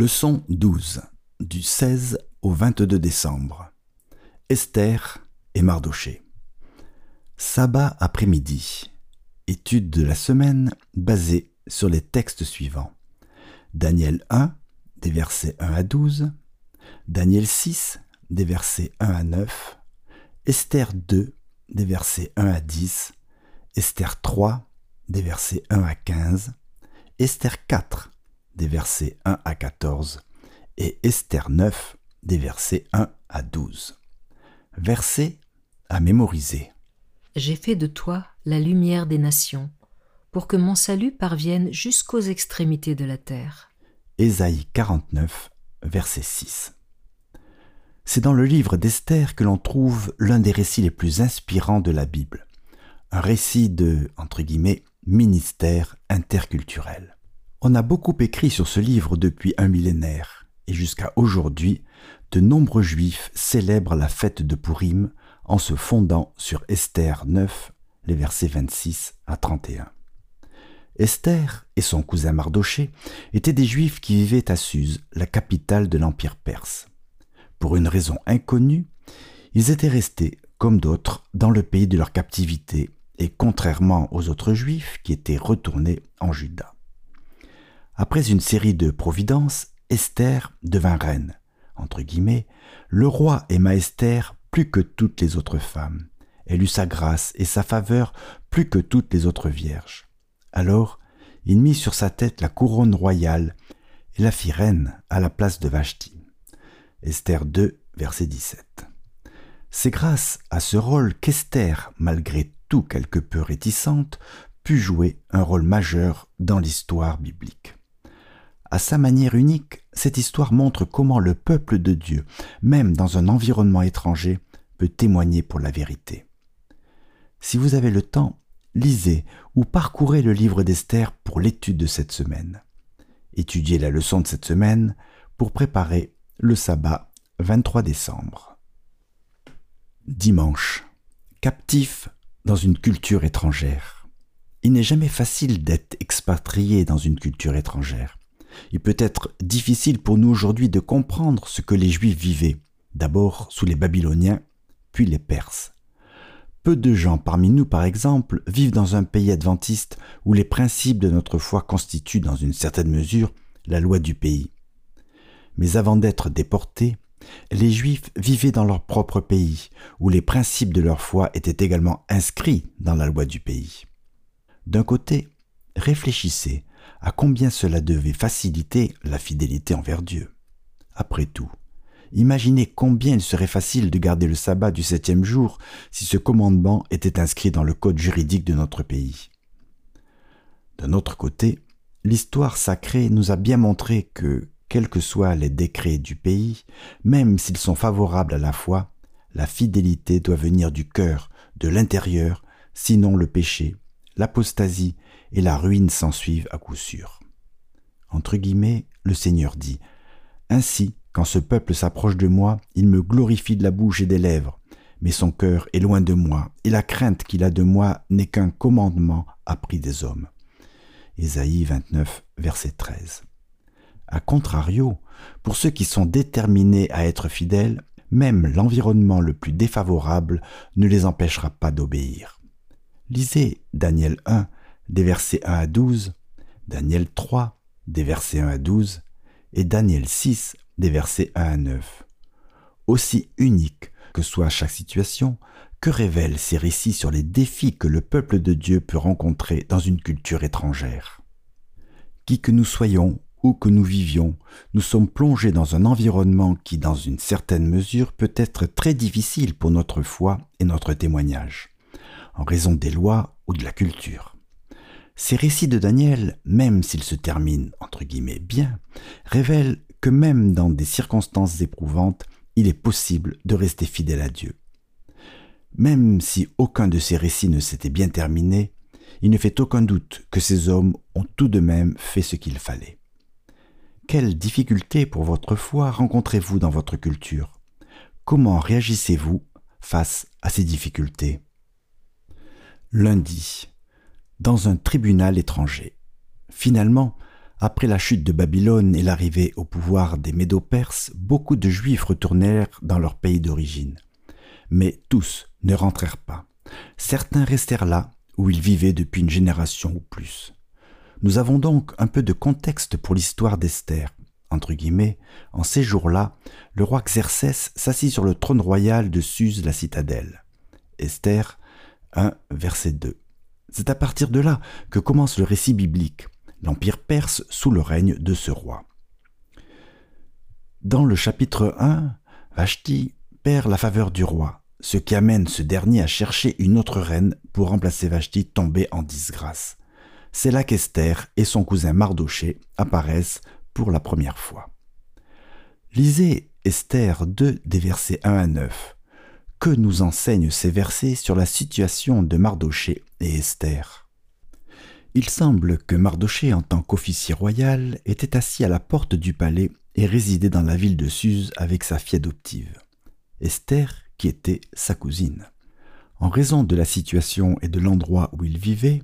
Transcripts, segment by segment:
Leçon 12 du 16 au 22 décembre. Esther et Mardoché. Sabbat après-midi. Étude de la semaine basée sur les textes suivants. Daniel 1, des versets 1 à 12. Daniel 6, des versets 1 à 9. Esther 2, des versets 1 à 10. Esther 3, des versets 1 à 15. Esther 4, des versets 1 à 14 et Esther 9 des versets 1 à 12. Versets à mémoriser. J'ai fait de toi la lumière des nations, pour que mon salut parvienne jusqu'aux extrémités de la terre. Ésaïe 49, verset 6. C'est dans le livre d'Esther que l'on trouve l'un des récits les plus inspirants de la Bible, un récit de, entre guillemets, ministère interculturel. On a beaucoup écrit sur ce livre depuis un millénaire, et jusqu'à aujourd'hui, de nombreux juifs célèbrent la fête de Purim en se fondant sur Esther 9, les versets 26 à 31. Esther et son cousin Mardoché étaient des juifs qui vivaient à Suse, la capitale de l'Empire perse. Pour une raison inconnue, ils étaient restés, comme d'autres, dans le pays de leur captivité, et contrairement aux autres juifs qui étaient retournés en Juda. Après une série de providences, Esther devint reine. Entre guillemets, le roi aima Esther plus que toutes les autres femmes. Elle eut sa grâce et sa faveur plus que toutes les autres vierges. Alors, il mit sur sa tête la couronne royale et la fit reine à la place de Vashti. Esther 2, verset 17. C'est grâce à ce rôle qu'Esther, malgré tout quelque peu réticente, put jouer un rôle majeur dans l'histoire biblique. À sa manière unique, cette histoire montre comment le peuple de Dieu, même dans un environnement étranger, peut témoigner pour la vérité. Si vous avez le temps, lisez ou parcourez le livre d'Esther pour l'étude de cette semaine. Étudiez la leçon de cette semaine pour préparer le sabbat 23 décembre. Dimanche. Captif dans une culture étrangère. Il n'est jamais facile d'être expatrié dans une culture étrangère. Il peut être difficile pour nous aujourd'hui de comprendre ce que les Juifs vivaient, d'abord sous les Babyloniens, puis les Perses. Peu de gens parmi nous, par exemple, vivent dans un pays adventiste où les principes de notre foi constituent, dans une certaine mesure, la loi du pays. Mais avant d'être déportés, les Juifs vivaient dans leur propre pays, où les principes de leur foi étaient également inscrits dans la loi du pays. D'un côté, réfléchissez à combien cela devait faciliter la fidélité envers Dieu. Après tout, imaginez combien il serait facile de garder le sabbat du septième jour si ce commandement était inscrit dans le code juridique de notre pays. D'un autre côté, l'histoire sacrée nous a bien montré que, quels que soient les décrets du pays, même s'ils sont favorables à la foi, la fidélité doit venir du cœur, de l'intérieur, sinon le péché, l'apostasie et la ruine s'ensuivent à coup sûr. Entre guillemets, le Seigneur dit Ainsi, quand ce peuple s'approche de moi, il me glorifie de la bouche et des lèvres, mais son cœur est loin de moi, et la crainte qu'il a de moi n'est qu'un commandement appris des hommes. Ésaïe 29, verset 13. A contrario, pour ceux qui sont déterminés à être fidèles, même l'environnement le plus défavorable ne les empêchera pas d'obéir. Lisez Daniel 1, des versets 1 à 12, Daniel 3, des versets 1 à 12, et Daniel 6, des versets 1 à 9. Aussi unique que soit chaque situation, que révèlent ces récits sur les défis que le peuple de Dieu peut rencontrer dans une culture étrangère? Qui que nous soyons, où que nous vivions, nous sommes plongés dans un environnement qui, dans une certaine mesure, peut être très difficile pour notre foi et notre témoignage, en raison des lois ou de la culture. Ces récits de Daniel, même s'ils se terminent entre guillemets bien, révèlent que même dans des circonstances éprouvantes, il est possible de rester fidèle à Dieu. Même si aucun de ces récits ne s'était bien terminé, il ne fait aucun doute que ces hommes ont tout de même fait ce qu'il fallait. Quelles difficultés pour votre foi rencontrez-vous dans votre culture? Comment réagissez-vous face à ces difficultés? Lundi, dans un tribunal étranger. Finalement, Après la chute de Babylone et l'arrivée au pouvoir des Médo-Perses, beaucoup de Juifs retournèrent dans leur pays d'origine. Mais tous ne rentrèrent pas. Certains restèrent là où ils vivaient depuis une génération ou plus. Nous avons donc un peu de contexte pour l'histoire d'Esther. Entre guillemets, en ces jours-là, le roi Xerxès s'assit sur le trône royal de Suse la citadelle. Esther 1, verset 2. C'est à partir de là que commence le récit biblique, l'Empire perse sous le règne de ce roi. Dans le chapitre 1, Vashti perd la faveur du roi, ce qui amène ce dernier à chercher une autre reine pour remplacer Vashti tombée en disgrâce c'est là qu'Esther et son cousin Mardoché apparaissent pour la première fois. Lisez Esther 2 des versets 1 à 9. Que nous enseignent ces versets sur la situation de Mardoché et Esther Il semble que Mardoché, en tant qu'officier royal, était assis à la porte du palais et résidait dans la ville de Suse avec sa fille adoptive, Esther, qui était sa cousine. En raison de la situation et de l'endroit où il vivait,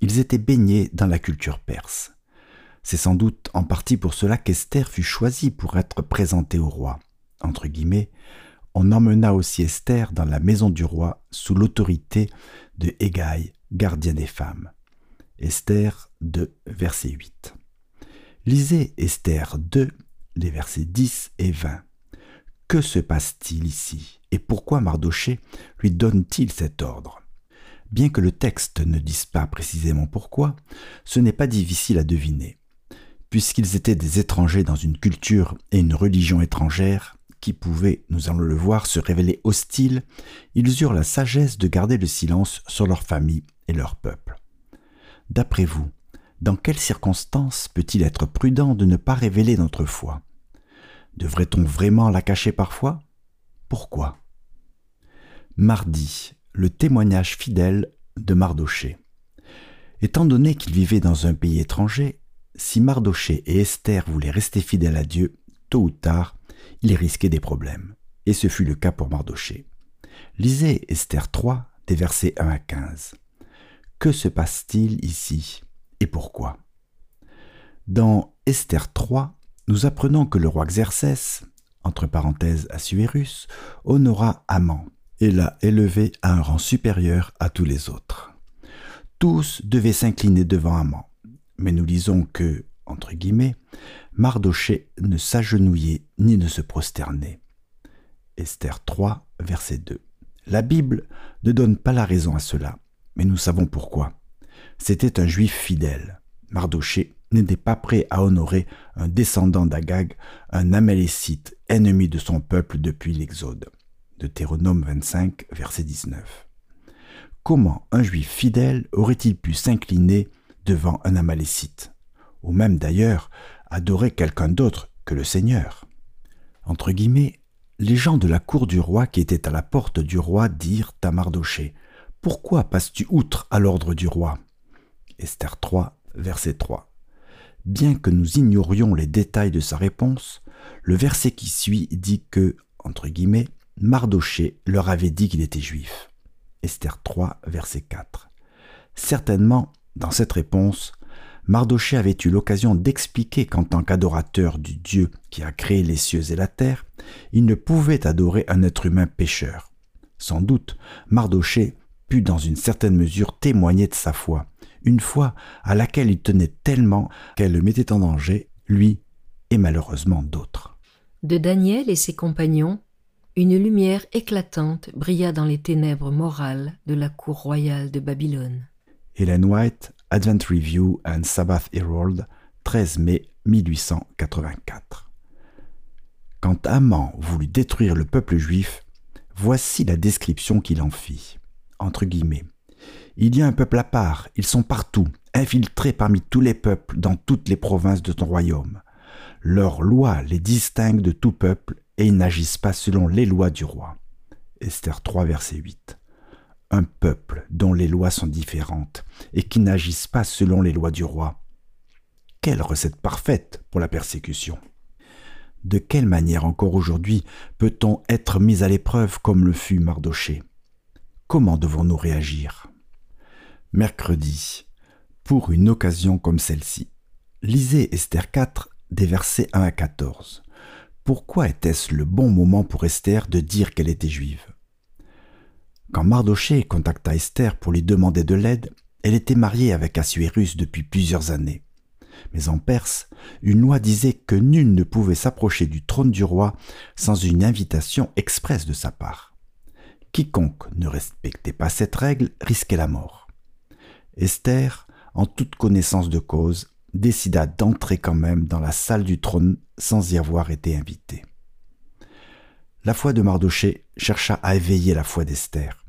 ils étaient baignés dans la culture perse. C'est sans doute en partie pour cela qu'Esther fut choisie pour être présentée au roi. Entre guillemets, on emmena aussi Esther dans la maison du roi sous l'autorité de Hégaï, gardien des femmes. Esther 2, verset 8. Lisez Esther 2, les versets 10 et 20. Que se passe-t-il ici et pourquoi Mardoché lui donne-t-il cet ordre? Bien que le texte ne dise pas précisément pourquoi, ce n'est pas difficile à deviner. Puisqu'ils étaient des étrangers dans une culture et une religion étrangères, qui pouvaient, nous allons le voir, se révéler hostiles, ils eurent la sagesse de garder le silence sur leur famille et leur peuple. D'après vous, dans quelles circonstances peut-il être prudent de ne pas révéler notre foi? Devrait-on vraiment la cacher parfois? Pourquoi? Mardi, le témoignage fidèle de Mardoché. Étant donné qu'il vivait dans un pays étranger, si Mardoché et Esther voulaient rester fidèles à Dieu, tôt ou tard, ils risquaient des problèmes. Et ce fut le cas pour Mardoché. Lisez Esther 3, des versets 1 à 15. Que se passe-t-il ici et pourquoi? Dans Esther 3, nous apprenons que le roi Xerxès, entre parenthèses Assuérus, honora Amant, et l'a élevé à un rang supérieur à tous les autres. Tous devaient s'incliner devant Amant, mais nous lisons que, entre Mardoché ne s'agenouillait ni ne se prosternait. Esther 3, verset 2. La Bible ne donne pas la raison à cela, mais nous savons pourquoi. C'était un juif fidèle. Mardoché n'était pas prêt à honorer un descendant d'Agag, un Amélécite, ennemi de son peuple depuis l'Exode. Deutéronome 25, verset 19. Comment un juif fidèle aurait-il pu s'incliner devant un amalécite, ou même d'ailleurs adorer quelqu'un d'autre que le Seigneur les gens de la cour du roi qui étaient à la porte du roi dirent à Mardoché Pourquoi passes-tu outre à l'ordre du roi? Esther 3, verset 3. Bien que nous ignorions les détails de sa réponse, le verset qui suit dit que, entre guillemets, Mardoché leur avait dit qu'il était juif. Esther 3, verset 4. Certainement, dans cette réponse, Mardoché avait eu l'occasion d'expliquer qu'en tant qu'adorateur du Dieu qui a créé les cieux et la terre, il ne pouvait adorer un être humain pécheur. Sans doute, Mardoché put dans une certaine mesure témoigner de sa foi, une foi à laquelle il tenait tellement qu'elle le mettait en danger, lui et malheureusement d'autres. De Daniel et ses compagnons, une lumière éclatante brilla dans les ténèbres morales de la cour royale de Babylone. Helen White, Advent Review and Sabbath Herald, 13 mai 1884. Quand Haman voulut détruire le peuple juif, voici la description qu'il en fit. Entre guillemets. Il y a un peuple à part, ils sont partout, infiltrés parmi tous les peuples dans toutes les provinces de ton royaume. Leurs lois les distinguent de tout peuple et ils n'agissent pas selon les lois du roi. Esther 3, verset 8. Un peuple dont les lois sont différentes et qui n'agissent pas selon les lois du roi. Quelle recette parfaite pour la persécution. De quelle manière encore aujourd'hui peut-on être mis à l'épreuve comme le fut Mardoché? Comment devons-nous réagir? Mercredi, pour une occasion comme celle-ci, Lisez Esther 4 des versets 1 à 14. Pourquoi était-ce le bon moment pour Esther de dire qu'elle était juive? Quand Mardoché contacta Esther pour lui demander de l'aide, elle était mariée avec Assuérus depuis plusieurs années. Mais en Perse, une loi disait que nul ne pouvait s'approcher du trône du roi sans une invitation expresse de sa part. Quiconque ne respectait pas cette règle risquait la mort. Esther, en toute connaissance de cause, décida d'entrer quand même dans la salle du trône sans y avoir été invitée. La foi de Mardoché chercha à éveiller la foi d'Esther.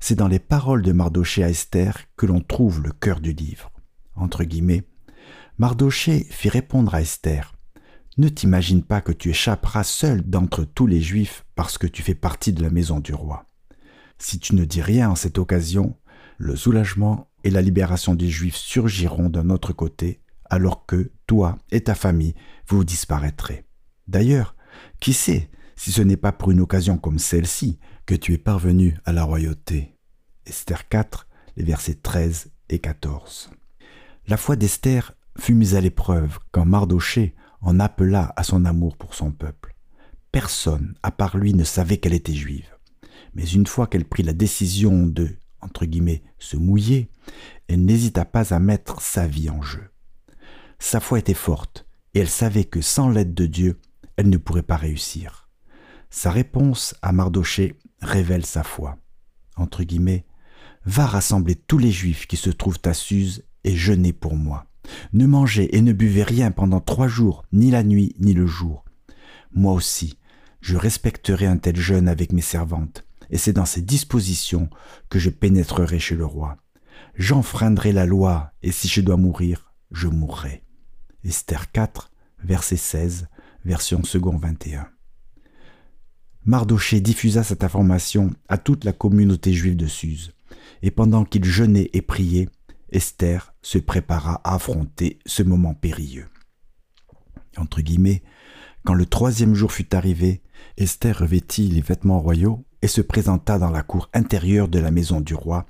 C'est dans les paroles de Mardoché à Esther que l'on trouve le cœur du livre. Entre guillemets, Mardoché fit répondre à Esther Ne t'imagine pas que tu échapperas seul d'entre tous les Juifs parce que tu fais partie de la maison du roi. Si tu ne dis rien en cette occasion, le soulagement et la libération des Juifs surgiront d'un autre côté, alors que toi et ta famille, vous disparaîtrez. D'ailleurs, qui sait si ce n'est pas pour une occasion comme celle-ci que tu es parvenu à la royauté. Esther 4, les versets 13 et 14. La foi d'Esther fut mise à l'épreuve quand Mardoché en appela à son amour pour son peuple. Personne, à part lui, ne savait qu'elle était juive. Mais une fois qu'elle prit la décision de, entre guillemets, se mouiller, elle n'hésita pas à mettre sa vie en jeu. Sa foi était forte, et elle savait que sans l'aide de Dieu, elle ne pourrait pas réussir. Sa réponse à Mardoché révèle sa foi. Entre guillemets, va rassembler tous les juifs qui se trouvent à Suse et jeûner pour moi. Ne mangez et ne buvez rien pendant trois jours, ni la nuit, ni le jour. Moi aussi, je respecterai un tel jeûne avec mes servantes, et c'est dans ces dispositions que je pénétrerai chez le roi. J'enfreindrai la loi, et si je dois mourir, je mourrai. Esther 4, verset 16, version second 21. Mardoché diffusa cette information à toute la communauté juive de Suse, et pendant qu'il jeûnait et priait, Esther se prépara à affronter ce moment périlleux. Entre guillemets, quand le troisième jour fut arrivé, Esther revêtit les vêtements royaux et se présenta dans la cour intérieure de la maison du roi,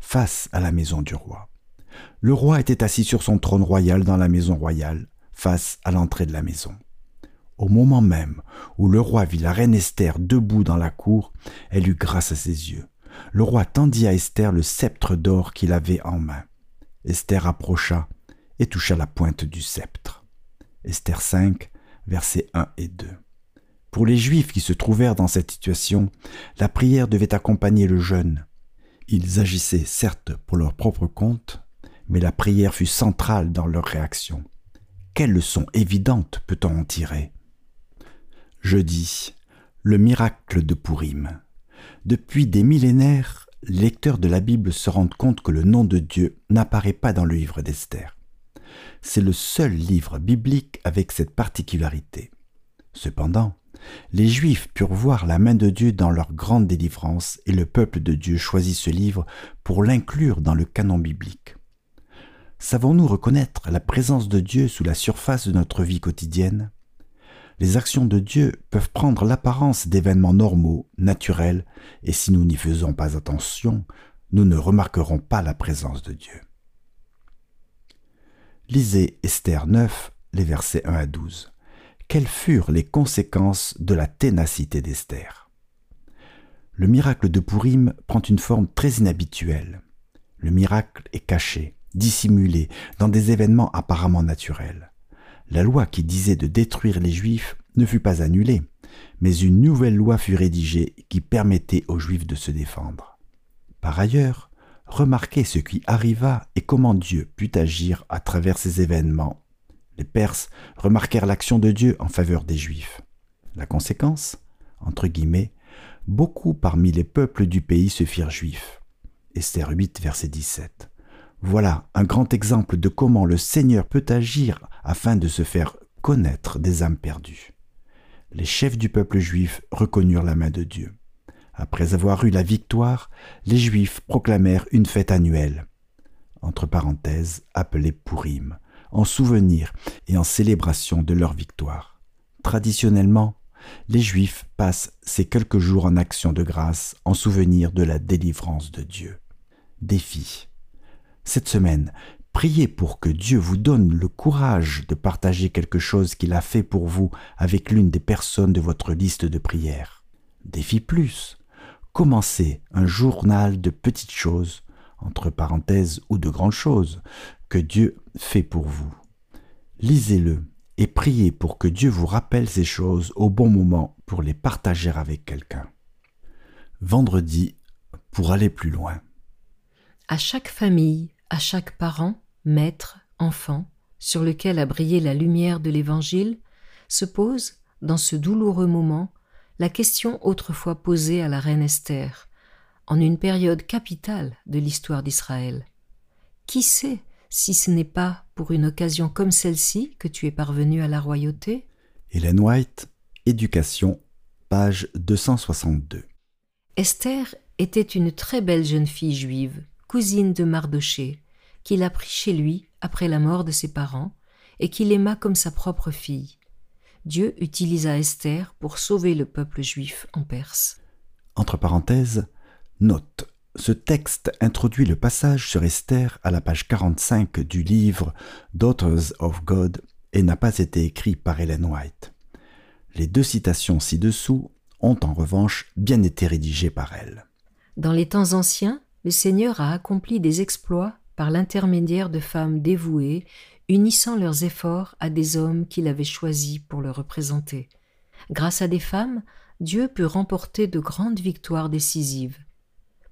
face à la maison du roi. Le roi était assis sur son trône royal dans la maison royale, face à l'entrée de la maison. Au moment même où le roi vit la reine Esther debout dans la cour, elle eut grâce à ses yeux. Le roi tendit à Esther le sceptre d'or qu'il avait en main. Esther approcha et toucha la pointe du sceptre. Esther 5, versets 1 et 2. Pour les Juifs qui se trouvèrent dans cette situation, la prière devait accompagner le jeûne. Ils agissaient certes pour leur propre compte, mais la prière fut centrale dans leur réaction. Quelle leçon évidente peut-on en tirer? Je dis, le miracle de Pourim. Depuis des millénaires, les lecteurs de la Bible se rendent compte que le nom de Dieu n'apparaît pas dans le livre d'Esther. C'est le seul livre biblique avec cette particularité. Cependant, les Juifs purent voir la main de Dieu dans leur grande délivrance et le peuple de Dieu choisit ce livre pour l'inclure dans le canon biblique. Savons-nous reconnaître la présence de Dieu sous la surface de notre vie quotidienne? Les actions de Dieu peuvent prendre l'apparence d'événements normaux, naturels, et si nous n'y faisons pas attention, nous ne remarquerons pas la présence de Dieu. Lisez Esther 9, les versets 1 à 12. Quelles furent les conséquences de la ténacité d'Esther? Le miracle de Pourim prend une forme très inhabituelle. Le miracle est caché, dissimulé dans des événements apparemment naturels. La loi qui disait de détruire les Juifs ne fut pas annulée, mais une nouvelle loi fut rédigée qui permettait aux Juifs de se défendre. Par ailleurs, remarquez ce qui arriva et comment Dieu put agir à travers ces événements. Les Perses remarquèrent l'action de Dieu en faveur des Juifs. La conséquence Entre guillemets, beaucoup parmi les peuples du pays se firent juifs. Esther 8, verset 17. Voilà un grand exemple de comment le Seigneur peut agir afin de se faire connaître des âmes perdues. Les chefs du peuple juif reconnurent la main de Dieu. Après avoir eu la victoire, les Juifs proclamèrent une fête annuelle, entre parenthèses appelée Purim, en souvenir et en célébration de leur victoire. Traditionnellement, les Juifs passent ces quelques jours en action de grâce en souvenir de la délivrance de Dieu. Défi. Cette semaine, Priez pour que Dieu vous donne le courage de partager quelque chose qu'il a fait pour vous avec l'une des personnes de votre liste de prières. Défi plus. Commencez un journal de petites choses, entre parenthèses ou de grandes choses, que Dieu fait pour vous. Lisez-le et priez pour que Dieu vous rappelle ces choses au bon moment pour les partager avec quelqu'un. Vendredi, pour aller plus loin. À chaque famille, à chaque parent, maître, enfant, sur lequel a brillé la lumière de l'Évangile, se pose, dans ce douloureux moment, la question autrefois posée à la reine Esther, en une période capitale de l'histoire d'Israël. Qui sait si ce n'est pas pour une occasion comme celle-ci que tu es parvenu à la royauté? Hélène White, Éducation, page 262. Esther était une très belle jeune fille juive, cousine de Mardoché, qu'il a pris chez lui après la mort de ses parents et qu'il aima comme sa propre fille. Dieu utilisa Esther pour sauver le peuple juif en Perse. Entre parenthèses, note. Ce texte introduit le passage sur Esther à la page 45 du livre Daughters of God et n'a pas été écrit par Ellen White. Les deux citations ci-dessous ont en revanche bien été rédigées par elle. Dans les temps anciens, le Seigneur a accompli des exploits par l'intermédiaire de femmes dévouées, unissant leurs efforts à des hommes qu'il avait choisis pour le représenter. Grâce à des femmes, Dieu put remporter de grandes victoires décisives.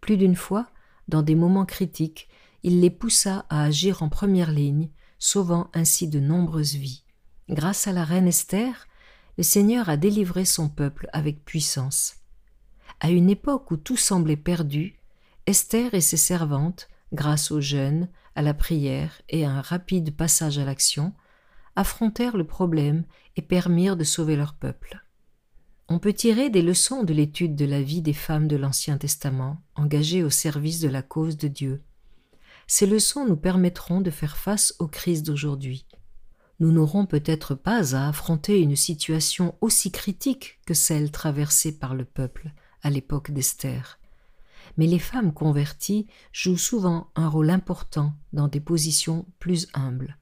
Plus d'une fois, dans des moments critiques, il les poussa à agir en première ligne, sauvant ainsi de nombreuses vies. Grâce à la reine Esther, le Seigneur a délivré son peuple avec puissance. À une époque où tout semblait perdu, Esther et ses servantes, grâce au jeûne, à la prière et à un rapide passage à l'action, affrontèrent le problème et permirent de sauver leur peuple. On peut tirer des leçons de l'étude de la vie des femmes de l'Ancien Testament engagées au service de la cause de Dieu. Ces leçons nous permettront de faire face aux crises d'aujourd'hui. Nous n'aurons peut-être pas à affronter une situation aussi critique que celle traversée par le peuple à l'époque d'Esther mais les femmes converties jouent souvent un rôle important dans des positions plus humbles.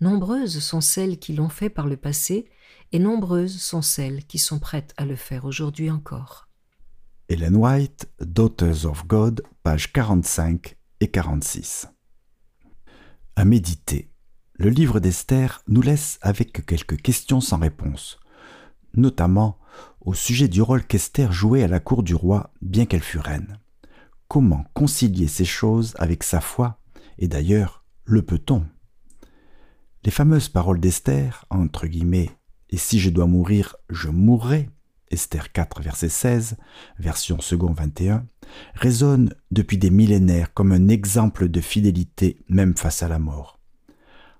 Nombreuses sont celles qui l'ont fait par le passé, et nombreuses sont celles qui sont prêtes à le faire aujourd'hui encore. Ellen White, Daughters of God, pages 45 et 46. À méditer. Le livre d'Esther nous laisse avec quelques questions sans réponse, notamment au sujet du rôle qu'Esther jouait à la cour du roi, bien qu'elle fût reine comment concilier ces choses avec sa foi, et d'ailleurs, le peut-on? Les fameuses paroles d'Esther, entre guillemets, et si je dois mourir, je mourrai, Esther 4, verset 16, version second 21, résonnent depuis des millénaires comme un exemple de fidélité même face à la mort.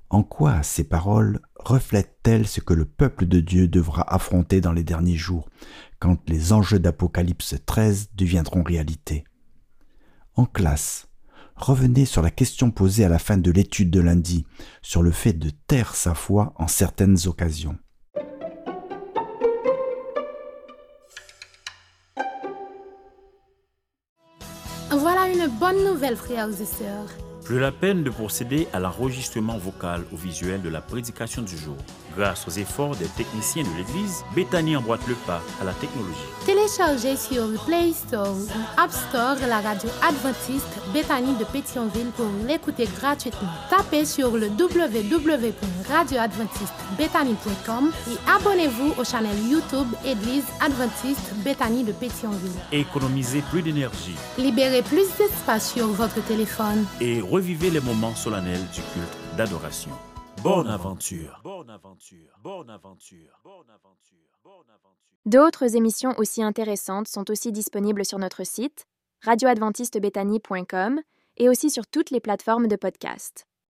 En quoi ces paroles reflètent-elles ce que le peuple de Dieu devra affronter dans les derniers jours, quand les enjeux d'Apocalypse 13 deviendront réalité? En classe, revenez sur la question posée à la fin de l'étude de lundi sur le fait de taire sa foi en certaines occasions. Voilà une bonne nouvelle, frères et sœurs. Plus la peine de procéder à l'enregistrement vocal ou visuel de la prédication du jour. Grâce aux efforts des techniciens de l'Église, Bethany emboîte le pas à la technologie. Téléchargez sur le Play Store ou App Store la radio adventiste Bethany de Pétionville pour l'écouter gratuitement. Tapez sur le www.radioadventistebethany.com et abonnez-vous au channel YouTube Église adventiste Bethany de Pétionville. Économisez plus d'énergie. Libérez plus d'espace sur votre téléphone. Et revivez les moments solennels du culte d'adoration. Bonne aventure. Bonne aventure. Bonne aventure. Bonne aventure. Bonne aventure. D'autres émissions aussi intéressantes sont aussi disponibles sur notre site radioadventistebethany.com et aussi sur toutes les plateformes de podcast.